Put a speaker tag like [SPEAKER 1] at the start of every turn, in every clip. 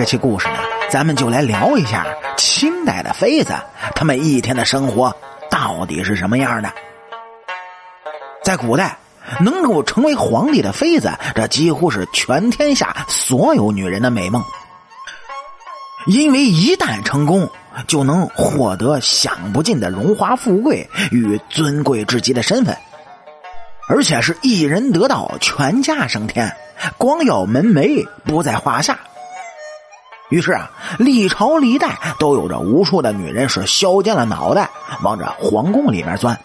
[SPEAKER 1] 这期故事呢，咱们就来聊一下清代的妃子，她们一天的生活到底是什么样的。在古代，能够成为皇帝的妃子，这几乎是全天下所有女人的美梦。因为一旦成功，就能获得享不尽的荣华富贵与尊贵至极的身份，而且是一人得道，全家升天，光耀门楣不在话下。于是啊，历朝历代都有着无数的女人是削尖了脑袋往着皇宫里面钻。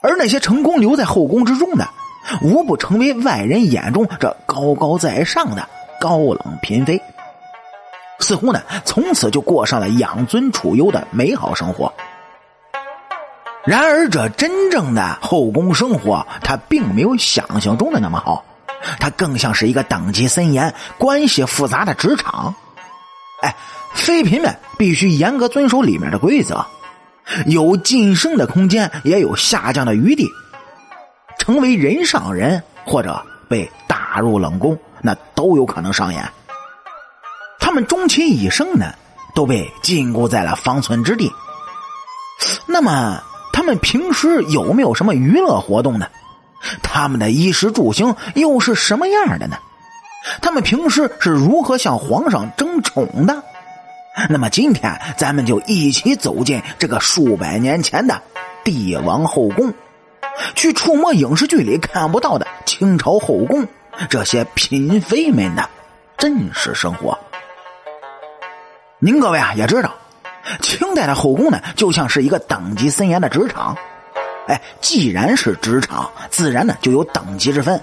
[SPEAKER 1] 而那些成功留在后宫之中的，无不成为外人眼中这高高在上的高冷嫔妃，似乎呢，从此就过上了养尊处优的美好生活。然而，这真正的后宫生活，它并没有想象中的那么好，它更像是一个等级森严、关系复杂的职场。哎，妃嫔们必须严格遵守里面的规则。有晋升的空间，也有下降的余地。成为人上人，或者被打入冷宫，那都有可能上演。他们终其一生呢，都被禁锢在了方寸之地。那么，他们平时有没有什么娱乐活动呢？他们的衣食住行又是什么样的呢？他们平时是如何向皇上争宠的？那么今天，咱们就一起走进这个数百年前的帝王后宫，去触摸影视剧里看不到的清朝后宫这些嫔妃们的真实生活。您各位啊，也知道，清代的后宫呢，就像是一个等级森严的职场。哎，既然是职场，自然呢就有等级之分。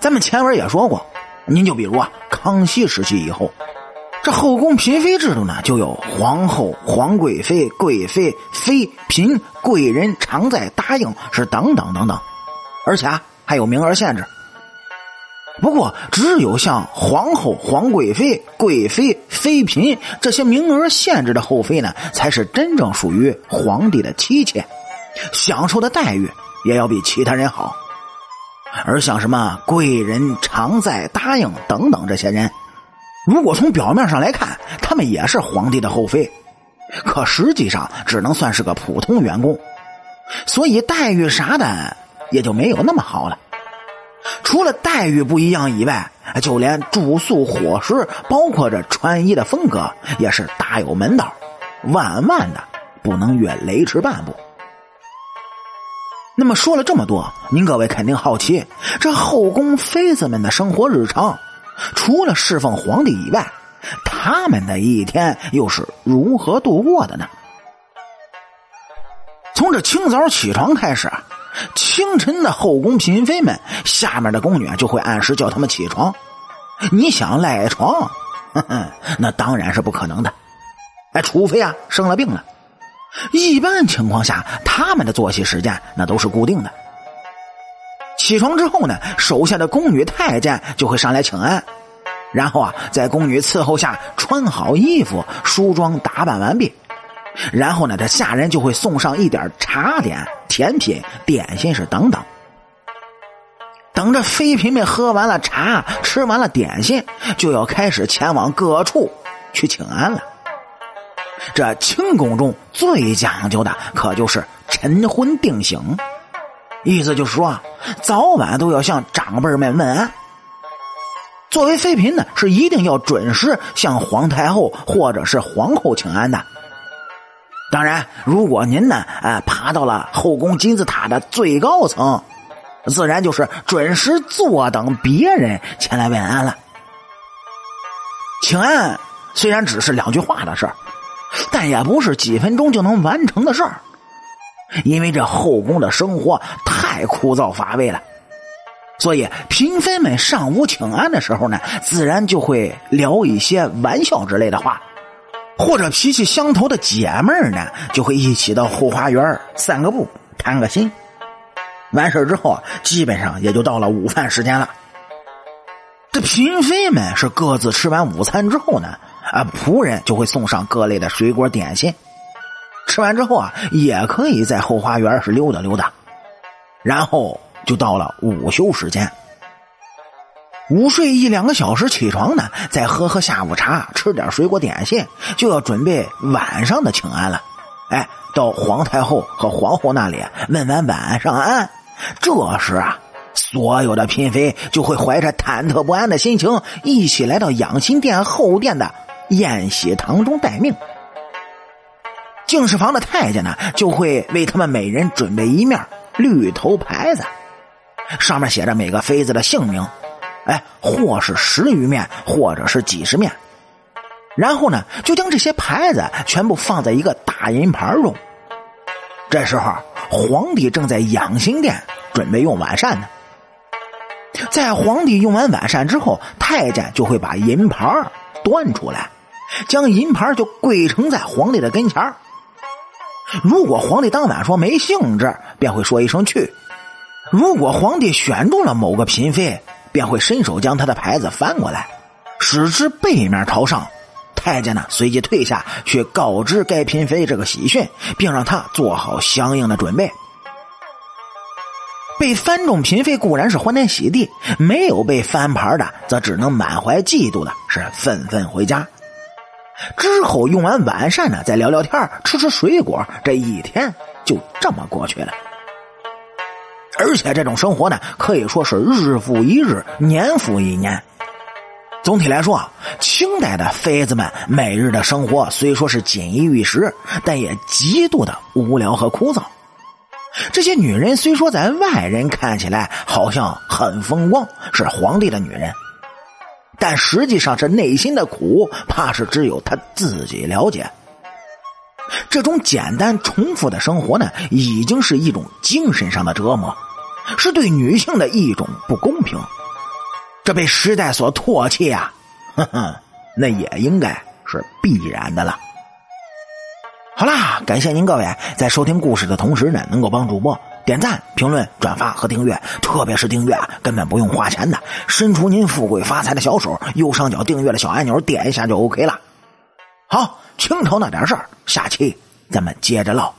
[SPEAKER 1] 咱们前文也说过，您就比如啊，康熙时期以后。这后宫嫔妃制度呢，就有皇后、皇贵妃、贵妃、妃嫔、贵人、常在、答应是等等等等，而且啊还有名额限制。不过，只有像皇后、皇贵妃、贵妃、妃嫔这些名额限制的后妃呢，才是真正属于皇帝的妻妾，享受的待遇也要比其他人好。而像什么贵人、常在、答应等等这些人。如果从表面上来看，他们也是皇帝的后妃，可实际上只能算是个普通员工，所以待遇啥的也就没有那么好了。除了待遇不一样以外，就连住宿、伙食，包括这穿衣的风格，也是大有门道，万万的不能越雷池半步。那么说了这么多，您各位肯定好奇，这后宫妃子们的生活日常。除了侍奉皇帝以外，他们的一天又是如何度过的呢？从这清早起床开始，清晨的后宫嫔妃们，下面的宫女就会按时叫他们起床。你想赖床，那当然是不可能的。哎，除非啊生了病了。一般情况下，他们的作息时间那都是固定的。起床之后呢，手下的宫女太监就会上来请安，然后啊，在宫女伺候下穿好衣服、梳妆打扮完毕，然后呢，这下人就会送上一点茶点、甜品、点心是等等。等着妃嫔们喝完了茶、吃完了点心，就要开始前往各处去请安了。这清宫中最讲究的，可就是晨昏定省。意思就是说，早晚都要向长辈们问安。作为妃嫔呢，是一定要准时向皇太后或者是皇后请安的。当然，如果您呢，哎，爬到了后宫金字塔的最高层，自然就是准时坐等别人前来问安了。请安虽然只是两句话的事儿，但也不是几分钟就能完成的事儿。因为这后宫的生活太枯燥乏味了，所以嫔妃们上午请安的时候呢，自然就会聊一些玩笑之类的话，或者脾气相投的姐妹呢，就会一起到后花园散个步、谈个心。完事之后，基本上也就到了午饭时间了。这嫔妃们是各自吃完午餐之后呢，啊，仆人就会送上各类的水果点心。吃完之后啊，也可以在后花园是溜达溜达，然后就到了午休时间。午睡一两个小时，起床呢，再喝喝下午茶，吃点水果点心，就要准备晚上的请安了。哎，到皇太后和皇后那里问完晚上安。这时啊，所有的嫔妃就会怀着忐忑不安的心情，一起来到养心殿后殿的宴席堂中待命。敬事房的太监呢，就会为他们每人准备一面绿头牌子，上面写着每个妃子的姓名，哎，或是十余面，或者是几十面。然后呢，就将这些牌子全部放在一个大银盘中。这时候，皇帝正在养心殿准备用晚膳呢。在皇帝用完晚膳之后，太监就会把银盘端出来，将银牌就跪呈在皇帝的跟前如果皇帝当晚说没兴致，便会说一声去；如果皇帝选中了某个嫔妃，便会伸手将他的牌子翻过来，使之背面朝上。太监呢，随即退下去告知该嫔妃这个喜讯，并让她做好相应的准备。被翻中嫔妃固然是欢天喜地，没有被翻牌的，则只能满怀嫉妒的是愤愤回家。之后用完晚膳呢，再聊聊天吃吃水果，这一天就这么过去了。而且这种生活呢，可以说是日复一日，年复一年。总体来说，清代的妃子们每日的生活虽说是锦衣玉食，但也极度的无聊和枯燥。这些女人虽说在外人看起来好像很风光，是皇帝的女人，但实际上是内心的苦，怕是只有她自己了解。这种简单重复的生活呢，已经是一种精神上的折磨，是对女性的一种不公平。这被时代所唾弃啊，哼哼，那也应该是必然的了。好啦，感谢您各位在收听故事的同时呢，能够帮主播点赞、评论、转发和订阅，特别是订阅啊，根本不用花钱的，伸出您富贵发财的小手，右上角订阅的小按钮点一下就 OK 了。好，清朝那点事儿，下期咱们接着唠。